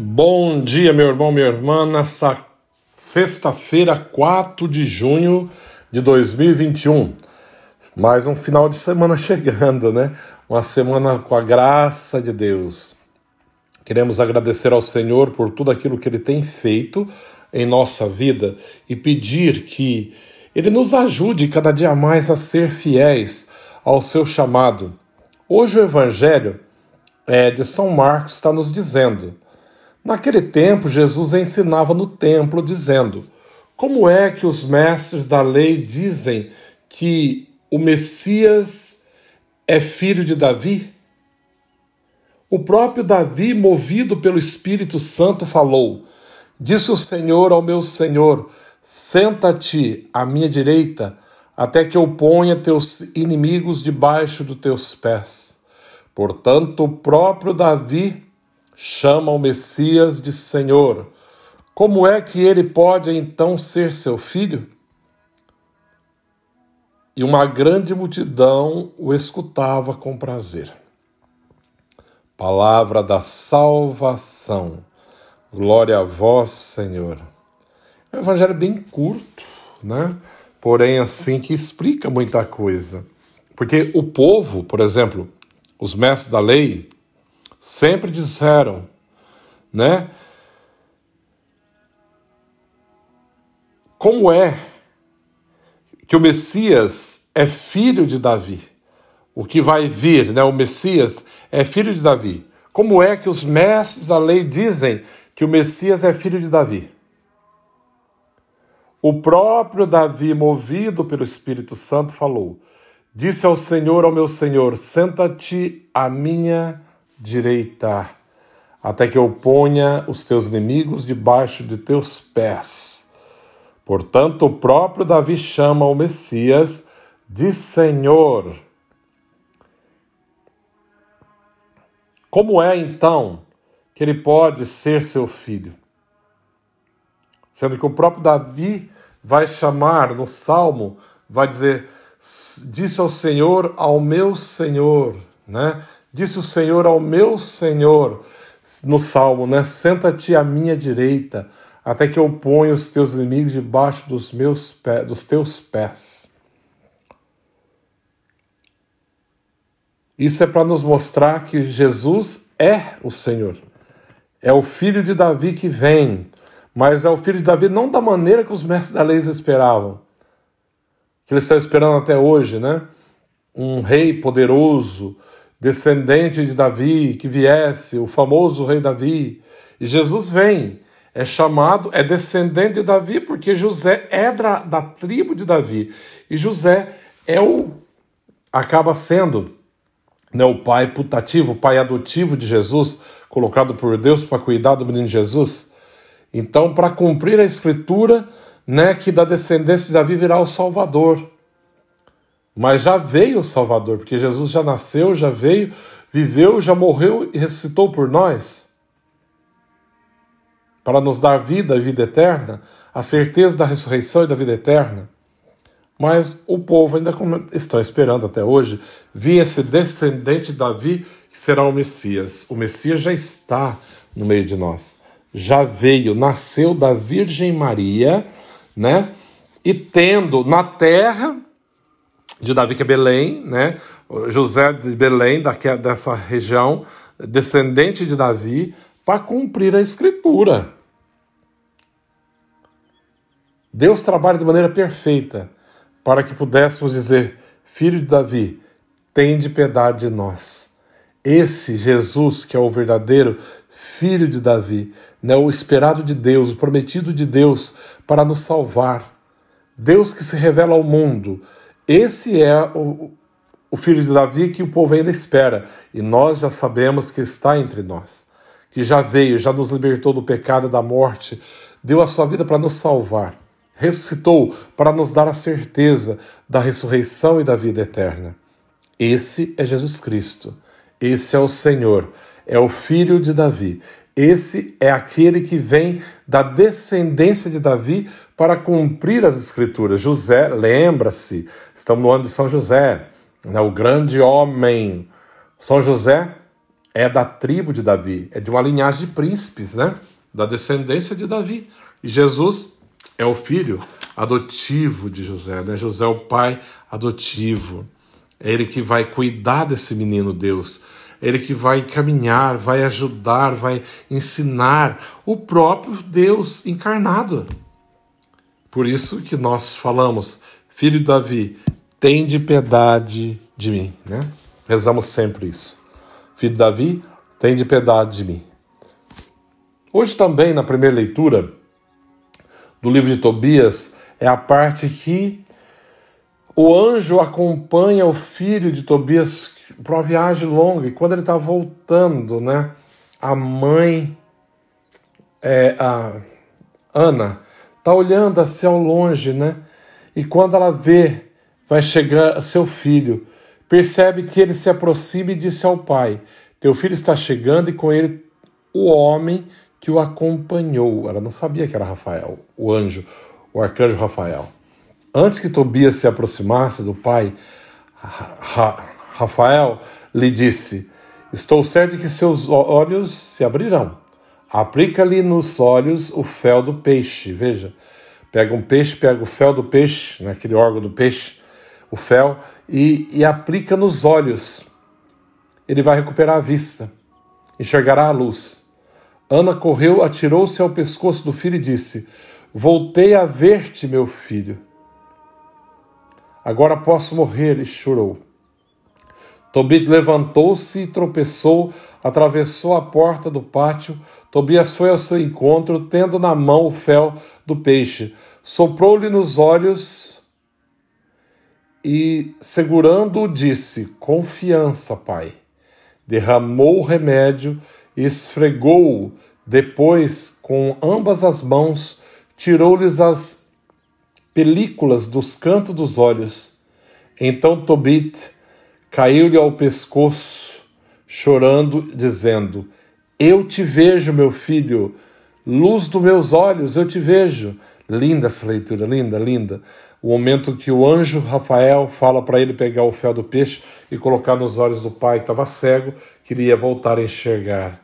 Bom dia, meu irmão, minha irmã, nessa sexta-feira, 4 de junho de 2021. Mais um final de semana chegando, né? Uma semana com a graça de Deus. Queremos agradecer ao Senhor por tudo aquilo que Ele tem feito em nossa vida e pedir que Ele nos ajude cada dia mais a ser fiéis ao seu chamado. Hoje o Evangelho é, de São Marcos está nos dizendo Naquele tempo, Jesus ensinava no templo, dizendo: Como é que os mestres da lei dizem que o Messias é filho de Davi? O próprio Davi, movido pelo Espírito Santo, falou: Disse o Senhor ao meu Senhor: Senta-te à minha direita, até que eu ponha teus inimigos debaixo dos teus pés. Portanto, o próprio Davi chama o Messias de Senhor. Como é que ele pode então ser seu filho? E uma grande multidão o escutava com prazer. Palavra da salvação. Glória a vós, Senhor. É um evangelho bem curto, né? Porém, assim que explica muita coisa. Porque o povo, por exemplo, os mestres da lei, sempre disseram, né? Como é que o Messias é filho de Davi? O que vai vir, né? O Messias é filho de Davi. Como é que os mestres da lei dizem que o Messias é filho de Davi? O próprio Davi, movido pelo Espírito Santo, falou: Disse ao Senhor, ao meu Senhor: Senta-te à minha direita, até que eu ponha os teus inimigos debaixo de teus pés. Portanto, o próprio Davi chama o Messias de Senhor. Como é então que ele pode ser seu filho? Sendo que o próprio Davi vai chamar no Salmo, vai dizer: Disse ao Senhor, ao meu Senhor, né? Disse o Senhor ao meu Senhor, no Salmo, né? Senta-te à minha direita, até que eu ponha os teus inimigos debaixo dos, meus pés, dos teus pés. Isso é para nos mostrar que Jesus é o Senhor. É o filho de Davi que vem, mas é o filho de Davi não da maneira que os mestres da lei esperavam. Que eles estão esperando até hoje, né? Um rei poderoso, descendente de Davi, que viesse, o famoso rei Davi. E Jesus vem, é chamado, é descendente de Davi, porque José é da, da tribo de Davi. E José é o. acaba sendo né, o pai putativo, o pai adotivo de Jesus, colocado por Deus para cuidar do menino Jesus. Então, para cumprir a escritura, né, que da descendência de Davi virá o Salvador. Mas já veio o Salvador, porque Jesus já nasceu, já veio, viveu, já morreu e ressuscitou por nós. Para nos dar vida e vida eterna, a certeza da ressurreição e da vida eterna. Mas o povo ainda está esperando até hoje vir esse descendente de Davi que será o Messias. O Messias já está no meio de nós. Já veio, nasceu da Virgem Maria, né? E tendo na terra de Davi, que é Belém, né? José de Belém, daqui, dessa região, descendente de Davi, para cumprir a escritura. Deus trabalha de maneira perfeita para que pudéssemos dizer: Filho de Davi, tem de piedade de nós. Esse Jesus, que é o verdadeiro filho de Davi, né, o esperado de Deus, o prometido de Deus para nos salvar. Deus que se revela ao mundo, esse é o, o filho de Davi que o povo ainda espera, e nós já sabemos que está entre nós, que já veio, já nos libertou do pecado e da morte, deu a sua vida para nos salvar, ressuscitou para nos dar a certeza da ressurreição e da vida eterna. Esse é Jesus Cristo, esse é o Senhor, é o filho de Davi, esse é aquele que vem da descendência de Davi para cumprir as escrituras. José, lembra-se, estamos no ano de São José, né, o grande homem. São José é da tribo de Davi, é de uma linhagem de príncipes, né? Da descendência de Davi. E Jesus é o filho adotivo de José, né? José é o pai adotivo. É ele que vai cuidar desse menino Deus. É ele que vai caminhar, vai ajudar, vai ensinar o próprio Deus encarnado. Por isso que nós falamos, filho Davi, tem de piedade de mim, né? Rezamos sempre isso. Filho Davi, tem de piedade de mim. Hoje também, na primeira leitura do livro de Tobias, é a parte que o anjo acompanha o filho de Tobias para uma viagem longa e quando ele está voltando, né, a mãe, é, a Ana, está olhando assim ao longe, né, e quando ela vê, vai chegar seu filho, percebe que ele se aproxima e disse ao pai: Teu filho está chegando e com ele o homem que o acompanhou. Ela não sabia que era Rafael, o anjo, o arcanjo Rafael. Antes que Tobias se aproximasse do pai, Ra Rafael lhe disse: Estou certo de que seus olhos se abrirão. Aplica-lhe nos olhos o fel do peixe. Veja, pega um peixe, pega o fel do peixe, naquele né, órgão do peixe, o fel, e, e aplica nos olhos. Ele vai recuperar a vista, enxergará a luz. Ana correu, atirou-se ao pescoço do filho e disse: Voltei a ver-te, meu filho. Agora posso morrer, e chorou. Tobit levantou-se e tropeçou, atravessou a porta do pátio. Tobias foi ao seu encontro, tendo na mão o fel do peixe. Soprou-lhe nos olhos e, segurando-o, disse: Confiança, pai. Derramou o remédio e esfregou-o. Depois, com ambas as mãos, tirou-lhes as películas dos cantos dos olhos. Então Tobit caiu-lhe ao pescoço, chorando, dizendo: Eu te vejo, meu filho, luz dos meus olhos, eu te vejo. Linda essa leitura, linda, linda o momento que o anjo Rafael fala para ele pegar o fel do peixe e colocar nos olhos do pai que estava cego, que ele ia voltar a enxergar.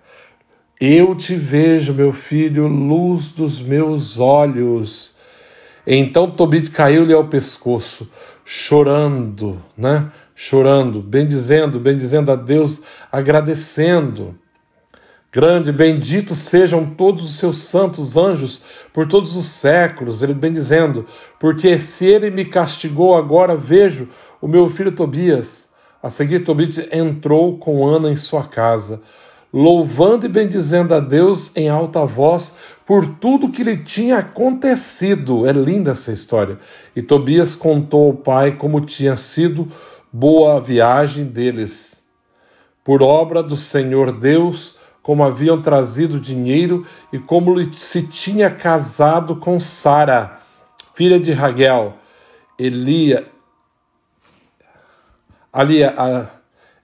Eu te vejo, meu filho, luz dos meus olhos. Então Tobit caiu-lhe ao pescoço, chorando, né? Chorando, bendizendo, bendizendo a Deus, agradecendo. Grande, bendito sejam todos os seus santos anjos por todos os séculos, ele bem dizendo, porque se ele me castigou agora, vejo o meu filho Tobias. A seguir, Tobias entrou com Ana em sua casa, louvando e bendizendo a Deus em alta voz por tudo que lhe tinha acontecido. É linda essa história. E Tobias contou ao pai como tinha sido boa a viagem deles. Por obra do Senhor Deus, como haviam trazido dinheiro e como se tinha casado com Sara, filha de Raguel. Elia, ali,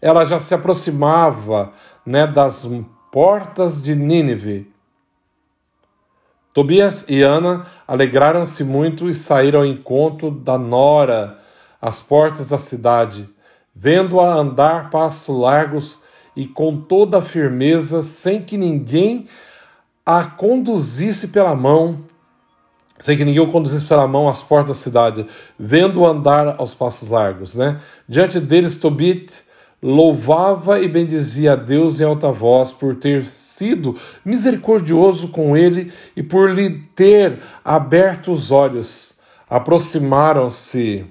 ela já se aproximava né, das portas de Nínive. Tobias e Ana alegraram-se muito e saíram ao encontro da nora às portas da cidade, vendo-a andar passos largos e com toda a firmeza, sem que ninguém a conduzisse pela mão, sem que ninguém o conduzisse pela mão às portas da cidade, vendo-o andar aos passos largos. Né? Diante deles, Tobit louvava e bendizia a Deus em alta voz por ter sido misericordioso com ele e por lhe ter aberto os olhos. Aproximaram-se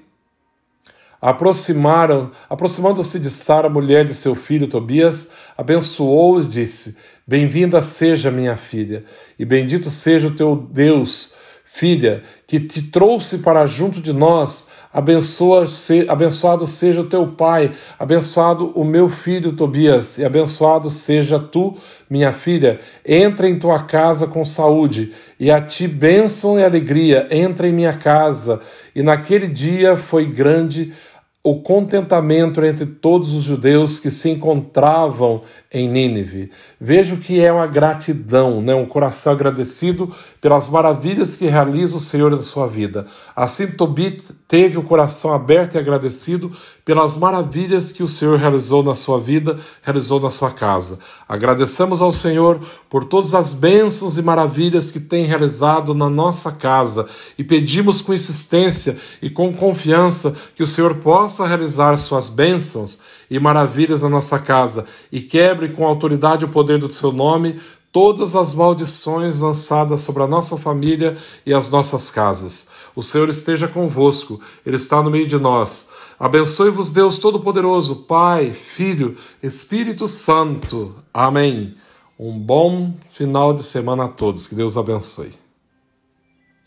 aproximaram, aproximando-se de Sara, mulher de seu filho Tobias, abençoou e disse: Bem-vinda seja minha filha, e bendito seja o teu Deus, filha, que te trouxe para junto de nós. Abençoa, se, abençoado seja o teu pai, abençoado o meu filho Tobias, e abençoado seja tu, minha filha. Entra em tua casa com saúde, e a ti bênção e alegria. Entra em minha casa. E naquele dia foi grande o contentamento entre todos os judeus que se encontravam em Nínive. Vejo que é uma gratidão, né? um coração agradecido pelas maravilhas que realiza o Senhor na sua vida. Assim, Tobit teve o coração aberto e agradecido pelas maravilhas que o Senhor realizou na sua vida, realizou na sua casa. Agradecemos ao Senhor por todas as bênçãos e maravilhas que tem realizado na nossa casa e pedimos com insistência e com confiança que o Senhor possa realizar suas bênçãos e maravilhas na nossa casa e quebre com autoridade o poder do seu nome todas as maldições lançadas sobre a nossa família e as nossas casas. O Senhor esteja convosco, Ele está no meio de nós. Abençoe-vos, Deus Todo-Poderoso, Pai, Filho, Espírito Santo. Amém. Um bom final de semana a todos. Que Deus abençoe.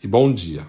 E bom dia.